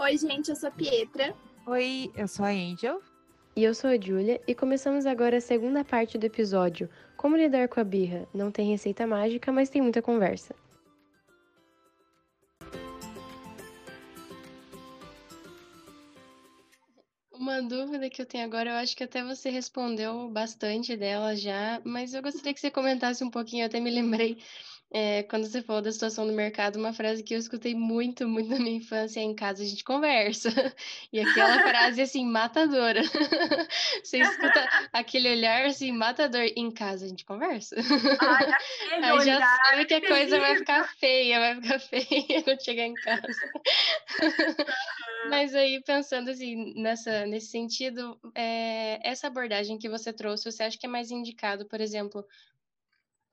Oi, gente, eu sou a Pietra. Oi, eu sou a Angel. E eu sou a Julia, e começamos agora a segunda parte do episódio Como lidar com a birra. Não tem receita mágica, mas tem muita conversa. Uma dúvida que eu tenho agora, eu acho que até você respondeu bastante dela já, mas eu gostaria que você comentasse um pouquinho, eu até me lembrei é, quando você falou da situação do mercado, uma frase que eu escutei muito, muito na minha infância, é em casa a gente conversa. E aquela frase, assim, matadora. Você escuta aquele olhar, assim, matador, em casa a gente conversa. Ai, Aí já sabe que a coisa vai ficar feia, vai ficar feia quando chegar em casa. Mas aí, pensando assim, nessa, nesse sentido, é, essa abordagem que você trouxe, você acha que é mais indicado, por exemplo,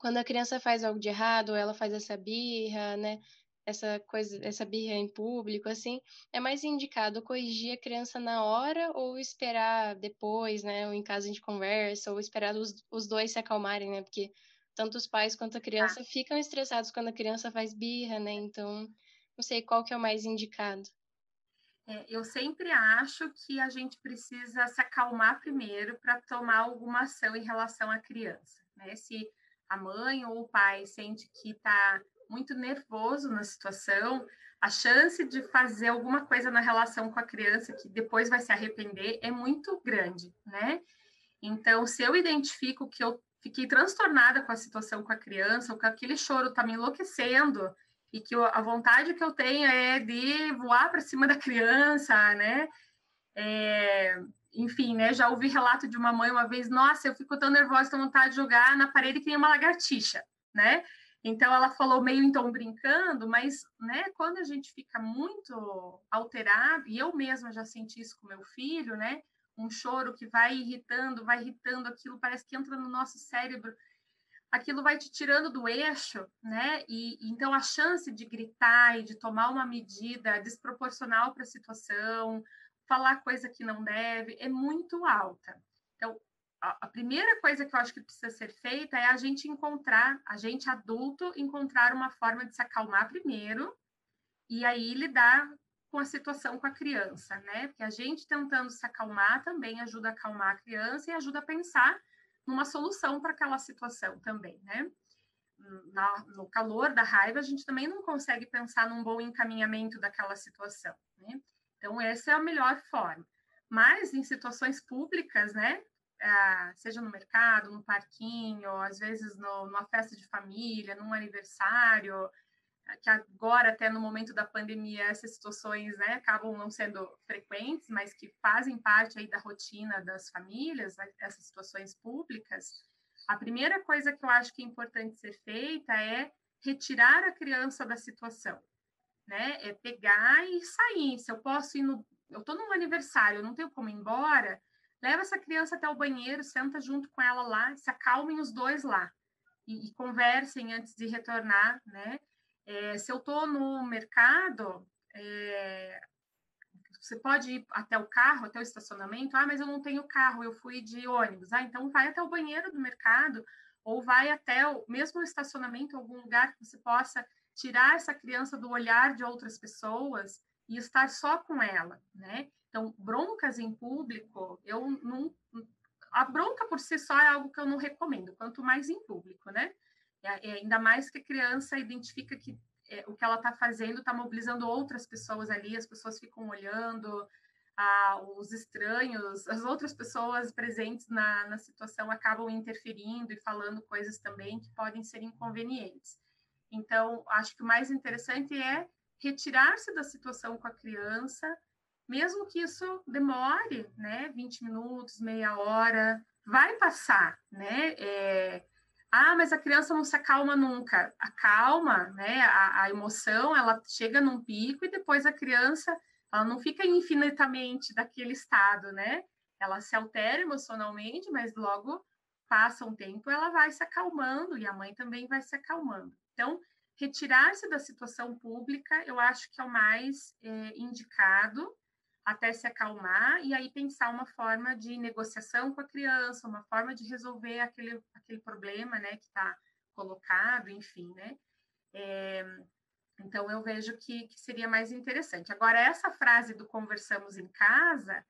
quando a criança faz algo de errado, ela faz essa birra, né? Essa coisa, essa birra em público, assim, é mais indicado corrigir a criança na hora ou esperar depois, né? Ou em casa a gente conversa, ou esperar os, os dois se acalmarem, né? Porque tanto os pais quanto a criança ah. ficam estressados quando a criança faz birra, né? Então, não sei qual que é o mais indicado. É, eu sempre acho que a gente precisa se acalmar primeiro para tomar alguma ação em relação à criança, né? Se a mãe ou o pai sente que está muito nervoso na situação, a chance de fazer alguma coisa na relação com a criança que depois vai se arrepender é muito grande, né? Então, se eu identifico que eu fiquei transtornada com a situação com a criança, ou que aquele choro está me enlouquecendo, e que a vontade que eu tenho é de voar para cima da criança, né? É, enfim, né? Já ouvi relato de uma mãe uma vez, nossa, eu fico tão nervosa, tenho vontade de jogar na parede que nem uma lagartixa, né? Então ela falou meio então brincando, mas né, quando a gente fica muito alterado, e eu mesma já senti isso com meu filho, né? Um choro que vai irritando, vai irritando, aquilo parece que entra no nosso cérebro, aquilo vai te tirando do eixo, né? E então a chance de gritar e de tomar uma medida desproporcional para a situação, falar coisa que não deve, é muito alta. Então, a, primeira coisa que eu acho que precisa ser feita é a gente encontrar, a gente adulto, encontrar uma forma de se acalmar primeiro e aí lidar com a situação com a criança, né? Porque a gente tentando se acalmar também ajuda a acalmar a criança e ajuda a pensar numa solução para aquela situação também, né? No calor da raiva, a gente também não consegue pensar num bom encaminhamento daquela situação, né? Então, essa é a melhor forma. Mas em situações públicas, né? Ah, seja no mercado, no parquinho, às vezes no, numa festa de família, num aniversário, que agora, até no momento da pandemia, essas situações né, acabam não sendo frequentes, mas que fazem parte aí da rotina das famílias, né, essas situações públicas. A primeira coisa que eu acho que é importante ser feita é retirar a criança da situação né? É pegar e sair. Se eu posso ir no. Eu estou num aniversário, eu não tenho como ir embora, leva essa criança até o banheiro, senta junto com ela lá, se acalmem os dois lá e, e conversem antes de retornar, né? É, se eu estou no mercado, é, você pode ir até o carro, até o estacionamento. Ah, mas eu não tenho carro, eu fui de ônibus. Ah, então vai até o banheiro do mercado ou vai até o mesmo estacionamento, algum lugar que você possa tirar essa criança do olhar de outras pessoas e estar só com ela, né? Então, broncas em público, eu não. A bronca por si só é algo que eu não recomendo, quanto mais em público, né? É, é ainda mais que a criança identifica que é, o que ela está fazendo está mobilizando outras pessoas ali, as pessoas ficam olhando, ah, os estranhos, as outras pessoas presentes na, na situação acabam interferindo e falando coisas também que podem ser inconvenientes. Então, acho que o mais interessante é retirar-se da situação com a criança, mesmo que isso demore, né, 20 minutos, meia hora, vai passar, né? É... Ah, mas a criança não se acalma nunca. Acalma, né? A, a emoção, ela chega num pico e depois a criança, ela não fica infinitamente daquele estado, né? Ela se altera emocionalmente, mas logo passa um tempo, ela vai se acalmando e a mãe também vai se acalmando. Então, retirar-se da situação pública, eu acho que é o mais é, indicado até se acalmar e aí pensar uma forma de negociação com a criança, uma forma de resolver aquele, aquele problema, né, que está colocado, enfim, né. É, Então, eu vejo que, que, seria mais interessante. Agora, essa frase do conversamos em casa,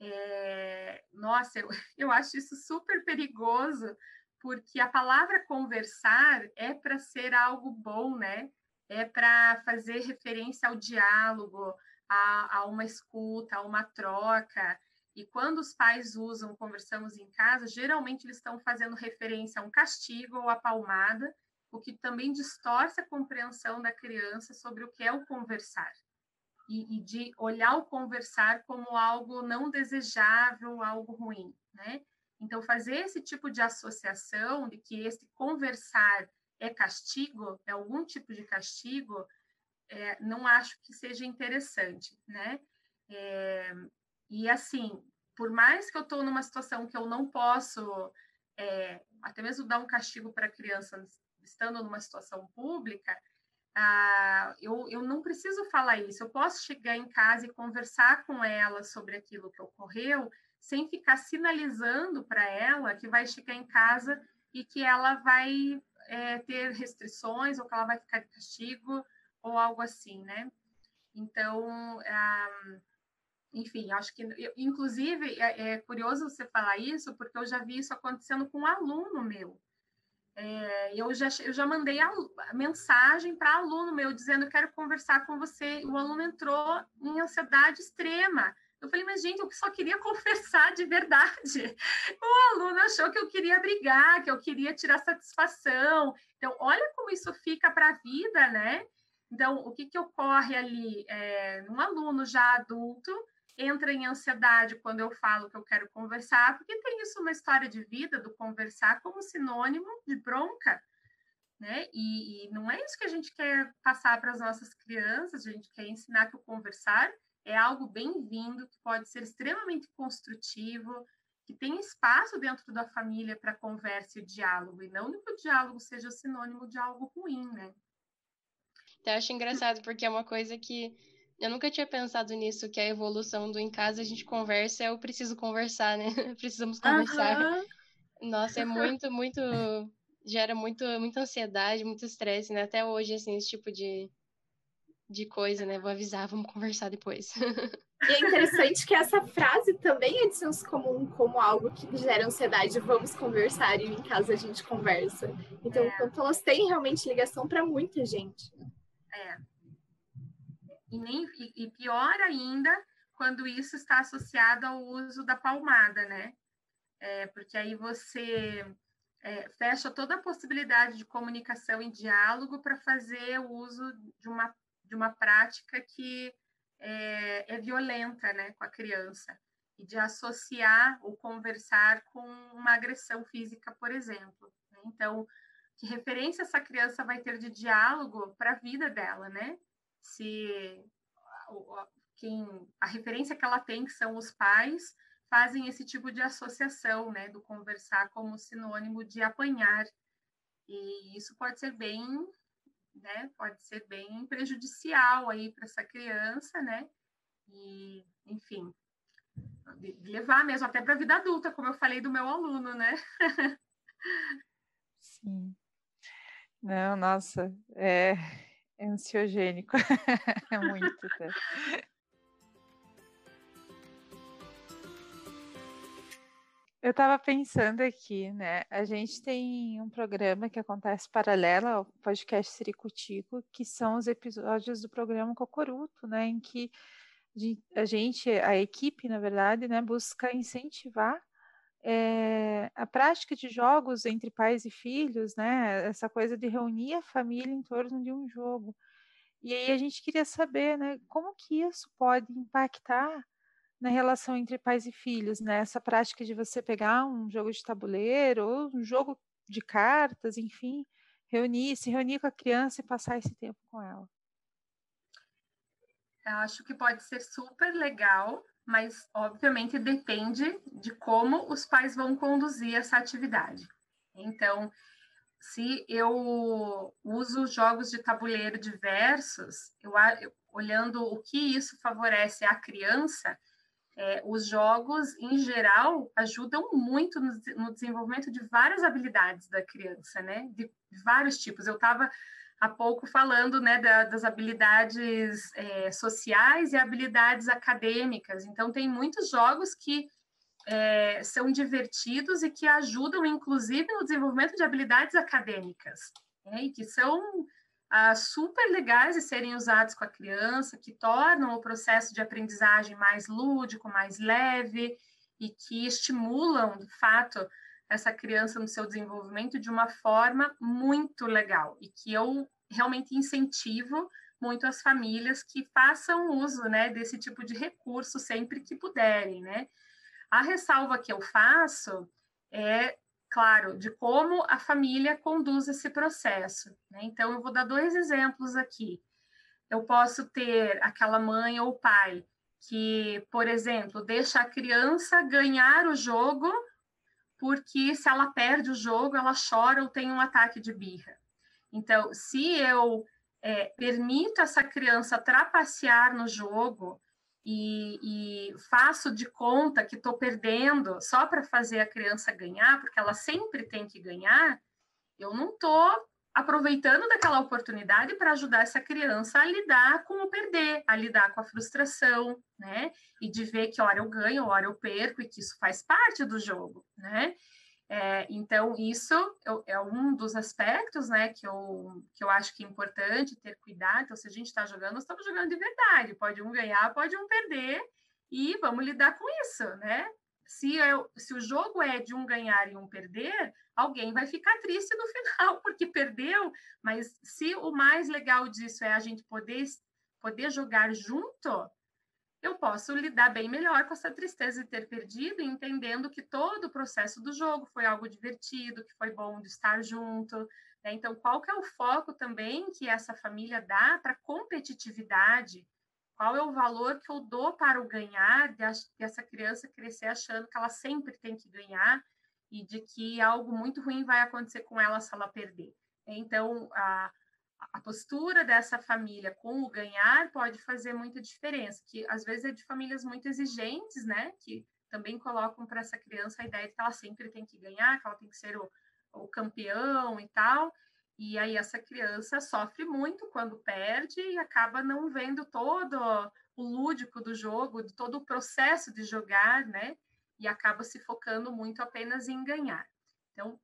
é... nossa, eu, eu acho isso super perigoso, porque a palavra conversar é para ser algo bom, né? É para fazer referência ao diálogo, a, a uma escuta, a uma troca. E quando os pais usam conversamos em casa, geralmente eles estão fazendo referência a um castigo ou a palmada, o que também distorce a compreensão da criança sobre o que é o conversar. E, e de olhar o conversar como algo não desejável, algo ruim, né? Então, fazer esse tipo de associação de que esse conversar é castigo, é algum tipo de castigo, é, não acho que seja interessante, né? É, e assim, por mais que eu estou numa situação que eu não posso, é, até mesmo dar um castigo para a criança estando numa situação pública, ah, eu, eu não preciso falar isso. Eu posso chegar em casa e conversar com ela sobre aquilo que ocorreu, sem ficar sinalizando para ela que vai chegar em casa e que ela vai é, ter restrições ou que ela vai ficar de castigo ou algo assim, né? Então, ah, enfim, acho que, inclusive, é, é, curioso você falar isso, porque eu já vi isso acontecendo com um aluno meu. É, eu, já, eu já mandei a, a mensagem para aluno meu dizendo: quero conversar com você. O aluno entrou em ansiedade extrema. Eu falei, mas gente, eu só queria conversar de verdade. O aluno achou que eu queria brigar, que eu queria tirar satisfação. Então, olha como isso fica para a vida, né? Então, o que, que ocorre ali? É, um aluno já adulto entra em ansiedade quando eu falo que eu quero conversar, porque tem isso na história de vida do conversar como sinônimo de bronca, né? E, e não é isso que a gente quer passar para as nossas crianças, a gente quer ensinar que o conversar é algo bem-vindo, que pode ser extremamente construtivo, que tem espaço dentro da família para conversa e diálogo, e não que o diálogo seja sinônimo de algo ruim, né? Eu acho engraçado, porque é uma coisa que eu nunca tinha pensado nisso, que a evolução do em casa a gente conversa, eu preciso conversar, né? Precisamos conversar. Uhum. Nossa, é muito, muito. Gera muito, muita ansiedade, muito estresse, né? Até hoje, assim, esse tipo de, de coisa, né? Vou avisar, vamos conversar depois. E é interessante que essa frase também é de senso comum como algo que gera ansiedade. Vamos conversar e em casa a gente conversa. Então, é. quanto elas têm realmente ligação para muita gente. É. E, nem, e, pior ainda quando isso está associado ao uso da palmada, né? É, porque aí você é, fecha toda a possibilidade de comunicação e diálogo para fazer o uso de uma, de uma prática que é, é, violenta né, com a criança e de associar ou conversar com uma agressão física, por exemplo. Né? Então, que referência essa criança vai ter de diálogo para a vida dela, né? Se quem a referência que ela tem, que são os pais, fazem esse tipo de associação, né, do conversar como sinônimo de apanhar. E isso pode ser bem, né, pode ser bem prejudicial aí para essa criança, né? E, enfim, levar mesmo até para a vida adulta, como eu falei do meu aluno, né? Sim. Não, nossa, é, ansiogênico. é muito. Tá? Eu estava pensando aqui, né? A gente tem um programa que acontece paralelo ao podcast Siricutico, que são os episódios do programa Cocoruto, né? Em que a gente, a equipe, na verdade, né, busca incentivar é, a prática de jogos entre pais e filhos, né? Essa coisa de reunir a família em torno de um jogo. E aí a gente queria saber, né, como que isso pode impactar na relação entre pais e filhos, né? Essa prática de você pegar um jogo de tabuleiro ou um jogo de cartas, enfim, reunir, se reunir com a criança e passar esse tempo com ela. Eu acho que pode ser super legal mas obviamente depende de como os pais vão conduzir essa atividade. Então, se eu uso jogos de tabuleiro diversos, eu, olhando o que isso favorece à criança, é, os jogos, em geral, ajudam muito no, no, desenvolvimento de várias habilidades da criança, né? De vários tipos. Eu estava há pouco falando né, da, das habilidades é, sociais e habilidades acadêmicas. Então, tem muitos jogos que é, são divertidos e que ajudam, inclusive, no desenvolvimento de habilidades acadêmicas, né, e que são ah, super legais de serem usados com a criança, que tornam o processo de aprendizagem mais lúdico, mais leve e que estimulam, de fato, essa criança no seu desenvolvimento de uma forma muito legal e que eu realmente incentivo muito as famílias que façam uso, né, desse tipo de recurso sempre que puderem, né? A ressalva que eu faço é, claro, de como a família conduz esse processo. Né? Então, eu vou dar dois exemplos aqui. Eu posso ter aquela mãe ou pai que, por exemplo, deixa a criança ganhar o jogo porque se ela perde o jogo, ela chora ou tem um ataque de birra. Então, se eu é, permito essa criança trapacear no jogo e, e faço de conta que estou perdendo só para fazer a criança ganhar, porque ela sempre tem que ganhar, eu não estou aproveitando daquela oportunidade para ajudar essa criança a lidar com o perder, a lidar com a frustração, né? E de ver que hora eu ganho, hora eu perco e que isso faz parte do jogo, né? É, então, isso é um dos aspectos, né, que eu, que eu acho que é importante ter cuidado. Então, se a gente está jogando, nós estamos jogando de verdade. Pode um ganhar, pode um perder, e vamos lidar com isso, né? Se, eu, se o jogo é de um ganhar e um perder, alguém vai ficar triste no final, porque perdeu. Mas se o mais legal disso é a gente poder, poder jogar junto, eu posso lidar bem melhor com essa tristeza de ter perdido, entendendo que todo o processo do jogo foi algo divertido, que foi bom de estar junto. Né? Então, qual que é o foco também que essa família dá para competitividade? Qual é o valor que eu dou para o ganhar, de essa criança crescer achando que ela sempre tem que ganhar e de que algo muito ruim vai acontecer com ela se ela perder. Então, a, a postura dessa família com o ganhar pode fazer muita diferença, que às vezes é de famílias muito exigentes, né, que também colocam para essa criança a ideia de que ela sempre tem que ganhar, que ela tem que ser o, o campeão e tal, e aí essa criança sofre muito quando perde e acaba não vendo todo o lúdico do jogo, todo o processo de jogar, né, e acaba se focando muito apenas em ganhar. Então,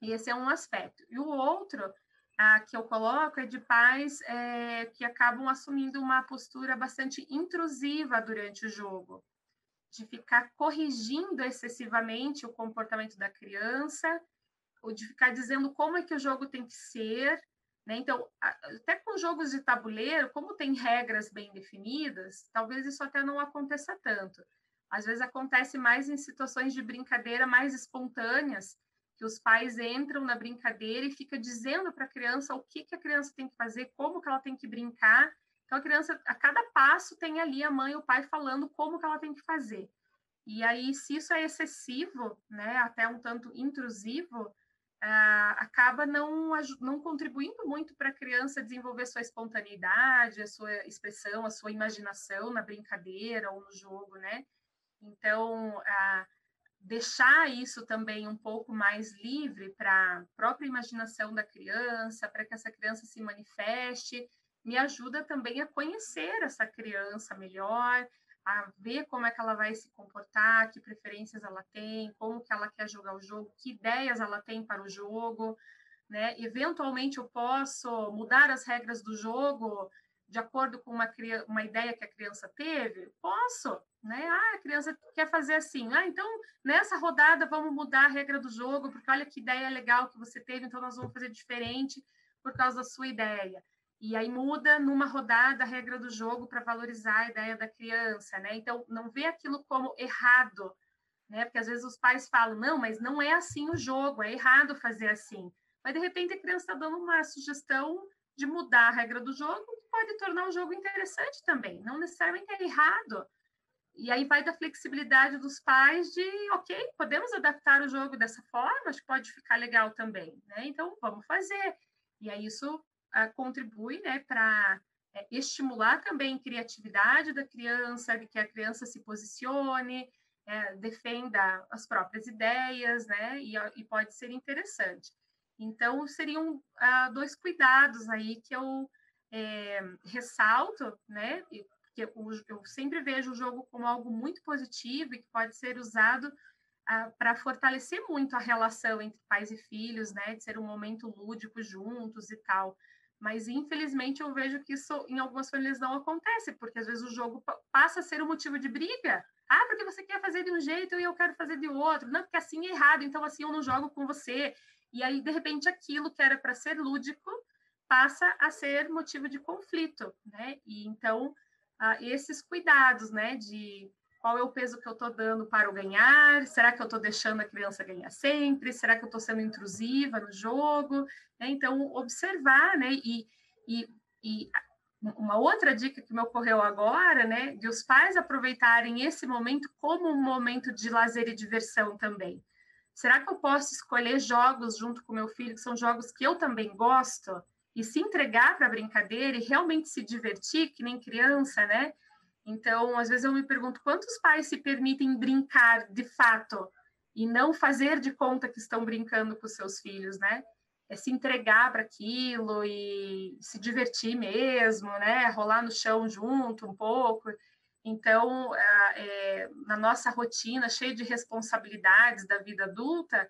esse é um aspecto. E o outro a, que eu coloco é de pais é, que acabam assumindo uma postura bastante intrusiva durante o jogo, de ficar corrigindo excessivamente o comportamento da criança, ou de ficar dizendo como é que o jogo tem que ser. Né? Então, até com jogos de tabuleiro, como tem regras bem definidas, talvez isso até não aconteça tanto. Às vezes acontece mais em situações de brincadeira mais espontâneas, que os pais entram na brincadeira e fica dizendo para a criança o que, que a criança tem que fazer, como que ela tem que brincar. Então, a criança, a cada passo, tem ali a mãe e o pai falando como que ela tem que fazer. E aí, se isso é excessivo, né, até um tanto intrusivo, ah, acaba não, não contribuindo muito para a criança desenvolver sua espontaneidade, a sua expressão, a sua imaginação na brincadeira ou no jogo, né? Então, ah, deixar isso também um pouco mais livre para a própria imaginação da criança, para que essa criança se manifeste, me ajuda também a conhecer essa criança melhor, a ver como é que ela vai se comportar, que preferências ela tem, como que ela quer jogar o jogo, que ideias ela tem para o jogo, né? Eventualmente eu posso mudar as regras do jogo de acordo com uma, uma ideia que a criança teve? Posso, né? Ah, a criança quer fazer assim. Ah, então nessa rodada vamos mudar a regra do jogo, porque olha que ideia legal que você teve, então nós vamos fazer diferente por causa da sua ideia. E aí muda numa rodada a regra do jogo para valorizar a ideia da criança, né? Então não vê aquilo como errado, né? Porque às vezes os pais falam: "Não, mas não é assim o jogo, é errado fazer assim". Mas de repente a criança está dando uma sugestão de mudar a regra do jogo, que pode tornar o jogo interessante também, não necessariamente é errado. E aí vai da flexibilidade dos pais de, ok, podemos adaptar o jogo dessa forma, acho que pode ficar legal também, né? Então, vamos fazer. E aí isso uh, contribui, né, para é, estimular também a criatividade da criança, de que a criança se posicione, é, defenda as próprias ideias, né? E, e pode ser interessante. Então, seriam ah, dois cuidados aí que eu é, ressalto, né? Porque eu, eu, sempre vejo o jogo como algo muito positivo e que pode ser usado ah, para fortalecer muito a relação entre pais e filhos, né? De ser um momento lúdico juntos e tal. Mas, infelizmente, eu vejo que isso em algumas famílias não acontece, porque às vezes o jogo passa a ser um motivo de briga. Ah, porque você quer fazer de um jeito e eu quero fazer de outro. Não, porque assim é errado, então assim eu não jogo com você. E aí, de repente, aquilo que era para ser lúdico passa a ser motivo de conflito, né? E então, ah, esses cuidados, né, de qual é o peso que eu estou dando para o ganhar? Será que eu estou deixando a criança ganhar sempre? Será que eu estou sendo intrusiva no jogo? Né? Então, observar, né? E, e, e, uma outra dica que me ocorreu agora, né? De os pais aproveitarem esse momento como um momento de lazer e diversão também. Será que eu posso escolher jogos junto com meu filho, que são jogos que eu também gosto? E se entregar para a brincadeira e realmente se divertir, que nem criança, né? Então, às vezes eu me pergunto quantos pais se permitem brincar de fato e não fazer de conta que estão brincando com seus filhos, né? É se entregar para aquilo e se divertir mesmo, né? Rolar no chão junto um pouco. Então, é, na nossa rotina cheia de responsabilidades da vida adulta,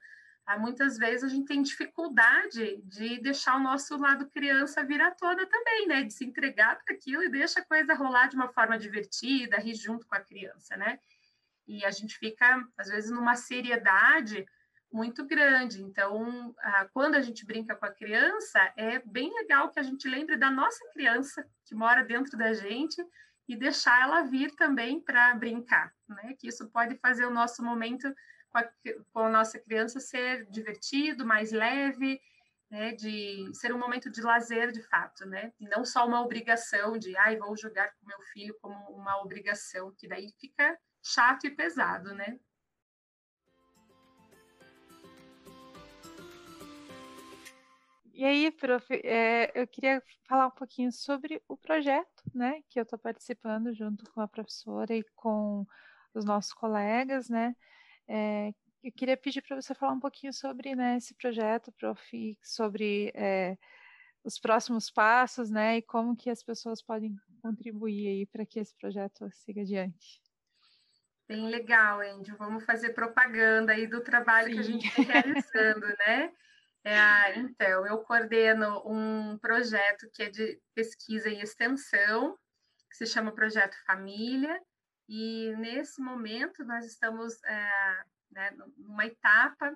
muitas vezes a gente tem dificuldade de deixar o nosso lado criança vir à tona também, né? De se entregar para aquilo e deixa a coisa rolar de uma forma divertida, rir junto com a criança, né? E a gente fica, às vezes, numa seriedade muito grande. Então, quando a gente brinca com a criança, é bem legal que a gente lembre da nossa criança que mora dentro da gente e deixar ela vir também para brincar, né? Que isso pode fazer o nosso momento com a, com a nossa criança ser divertido, mais leve, né, de ser um momento de lazer de fato, né? E não só uma obrigação de, ai, vou jogar com meu filho como uma obrigação, que daí fica chato e pesado, né? E aí, prof, é, eu queria falar um pouquinho sobre o projeto, né, que eu estou participando junto com a professora e com os nossos colegas, né, é, eu queria pedir para você falar um pouquinho sobre né, esse projeto, Prof, sobre é, os próximos passos, né, e como que as pessoas podem contribuir aí para que esse projeto siga adiante. Bem legal, Andy. Vamos fazer propaganda aí do trabalho Sim. que a gente está realizando, né? É, então, eu coordeno um projeto que é de pesquisa e extensão, que se chama Projeto Família, e nesse momento nós estamos é, né, numa etapa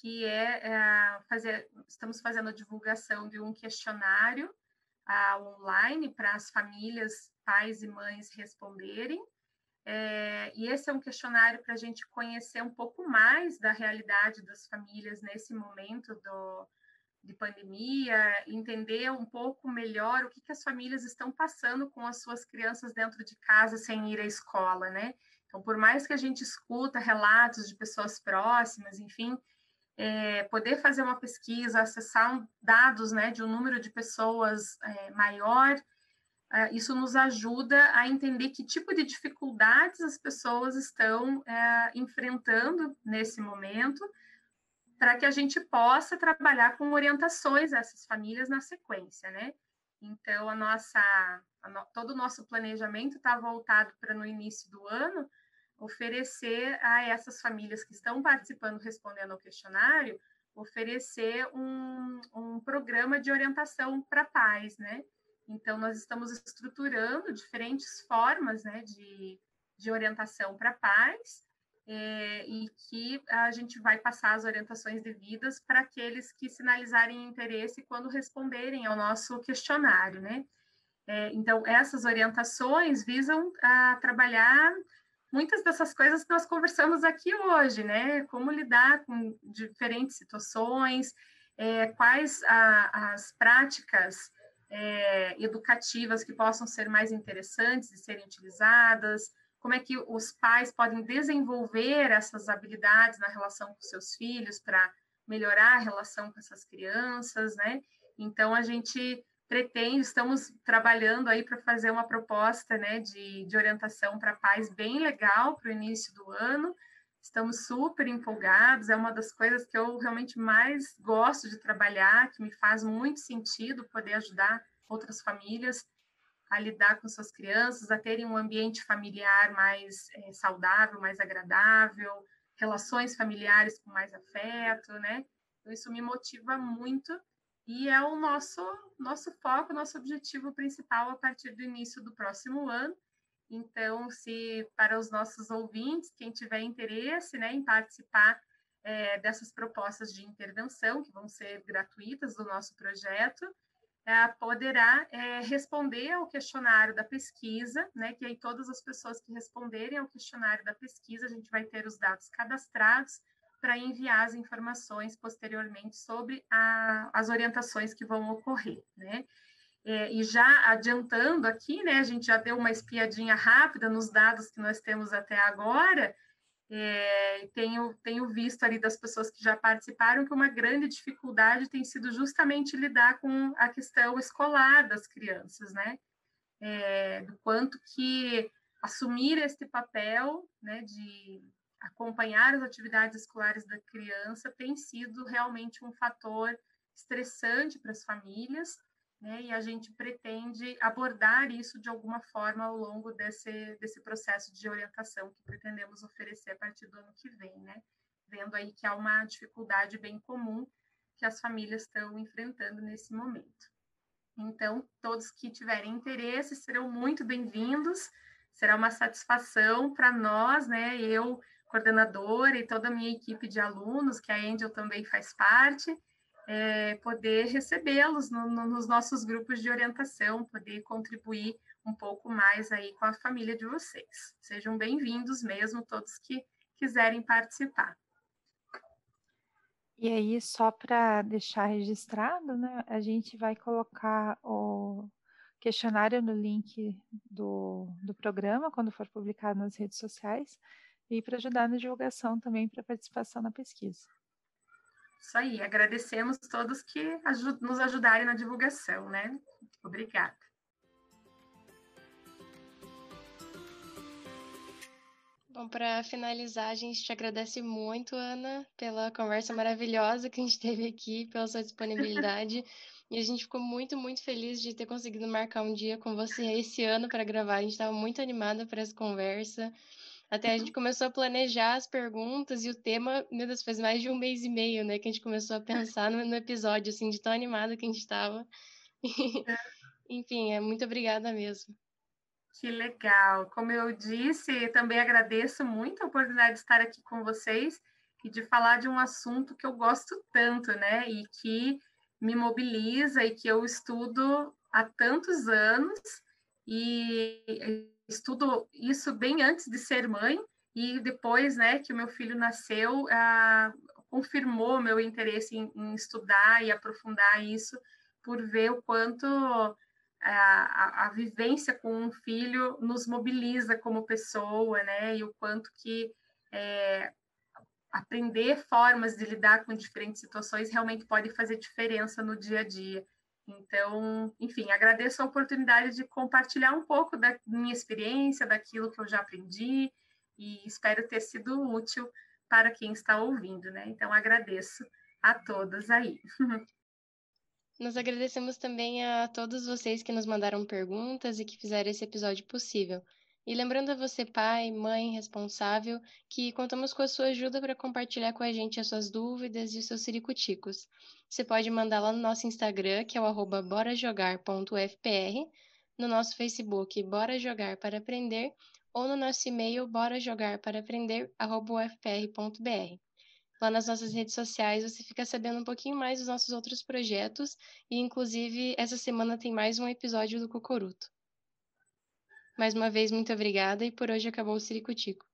que é, é, fazer, estamos fazendo a divulgação de um questionário uh, online para as famílias, pais e mães responderem. É, e esse é um questionário para a gente conhecer um pouco mais da realidade das famílias nesse momento do, de pandemia, entender um pouco melhor o que, que as famílias estão passando com as suas crianças dentro de casa sem ir à escola, né? Então, por mais que a gente escuta relatos de pessoas próximas, enfim, é, poder fazer uma pesquisa, acessar dados né, de um número de pessoas é, maior, é, isso nos ajuda a entender que tipo de dificuldades as pessoas estão é, enfrentando nesse momento para que a gente possa trabalhar com orientações a essas famílias na sequência, né? Então, a nossa, a no, todo o nosso planejamento está voltado para no início do ano oferecer a essas famílias que estão participando, respondendo ao questionário, oferecer um, um programa de orientação para pais, né? Então, nós estamos estruturando diferentes formas né, de, de orientação para pais, é, e que a gente vai passar as orientações devidas para aqueles que sinalizarem interesse quando responderem ao nosso questionário, né? É, então, essas orientações visam a trabalhar muitas dessas coisas que nós conversamos aqui hoje, né? Como lidar com diferentes situações, é, quais a, as práticas educativas que possam ser mais interessantes de serem utilizadas, como é que os pais podem desenvolver essas habilidades na relação com seus filhos para melhorar a relação com essas crianças, né? Então a gente pretende, estamos trabalhando aí para fazer uma proposta, né, de, de orientação para pais bem legal para o início do ano, Estamos super empolgados, é uma das coisas que eu realmente mais gosto de trabalhar, que me faz muito sentido poder ajudar outras famílias a lidar com suas crianças, a terem um ambiente familiar mais é, saudável, mais agradável, relações familiares com mais afeto, né? Então, isso me motiva muito e é o nosso, nosso foco, nosso objetivo principal a partir do início do próximo ano. Então, se para os nossos ouvintes, quem tiver interesse né, em participar é, dessas propostas de intervenção, que vão ser gratuitas do nosso projeto, poderá é, responder ao questionário da pesquisa, né, que aí todas as pessoas que responderem ao questionário da pesquisa, a gente vai ter os dados cadastrados para enviar as informações posteriormente sobre a, as orientações que vão ocorrer, né? É, e já adiantando aqui, né, a gente já deu uma espiadinha rápida nos dados que nós temos até agora, é, tenho, tenho visto ali das pessoas que já participaram que uma grande dificuldade tem sido justamente lidar com a questão escolar das crianças, né? É, do quanto que assumir este papel né, de acompanhar as atividades escolares da criança tem sido realmente um fator estressante para as famílias, né? E a gente pretende abordar isso de alguma forma ao longo desse, desse processo de orientação que pretendemos oferecer a partir do ano que vem, né? Vendo aí que há uma dificuldade bem comum que as famílias estão enfrentando nesse momento. Então, todos que tiverem interesse serão muito bem-vindos. Será uma satisfação para nós, né? Eu coordenadora e toda a minha equipe de alunos, que a Angel também faz parte, é, poder recebê-los no, no, nos nossos grupos de orientação, poder contribuir um pouco mais aí com a família de vocês. Sejam bem-vindos mesmo, todos que quiserem participar. E aí, só para deixar registrado, né, a gente vai colocar o questionário no link do, do programa, quando for publicado nas redes sociais e para ajudar na divulgação também para participação na pesquisa. Isso aí, agradecemos todos que ajud nos ajudarem na divulgação, né? Obrigada. Bom, para finalizar, a gente te agradece muito, Ana, pela conversa maravilhosa que a gente teve aqui, pela sua disponibilidade. e a gente ficou muito, muito feliz de ter conseguido marcar um dia com você esse ano para gravar. A gente estava muito animada para essa conversa. Até a gente começou a planejar as perguntas e o tema, meu Deus, faz mais de um mês e meio, né? Que a gente começou a pensar no, no episódio, assim, de tão animada que a gente estava. É. Enfim, é muito obrigada mesmo. Que legal. Como eu disse, também agradeço muito a oportunidade de estar aqui com vocês e de falar de um assunto que eu gosto tanto, né? E que me mobiliza e que eu estudo há tantos anos e estudo isso bem antes de ser mãe e depois, né, que o meu filho nasceu, ah, confirmou meu interesse em, em, estudar e aprofundar isso, por ver o quanto a, a, a, vivência com um filho nos mobiliza como pessoa, né, e o quanto que é, aprender formas de lidar com diferentes situações realmente pode fazer diferença no dia a dia. Então, enfim, agradeço a oportunidade de compartilhar um pouco da minha experiência, daquilo que eu já aprendi e espero ter sido útil para quem está ouvindo, né? Então, agradeço a todos aí. Nós agradecemos também a todos vocês que nos mandaram perguntas e que fizeram esse episódio possível. E lembrando a você, pai, mãe, responsável, que contamos com a sua ajuda para compartilhar com a gente as suas dúvidas e os seus siricuticos. Você pode mandar lá no nosso Instagram, que é o arroba borajogar.ufpr, no nosso Facebook, Bora Jogar para Aprender, ou no nosso e-mail, borajogarparaprender.ufpr.br. Lá nas nossas redes sociais você fica sabendo um pouquinho mais dos nossos outros projetos e, inclusive, essa semana tem mais um episódio do Cocoruto. Mais uma vez, muito obrigada e por hoje acabou o Ciricutico.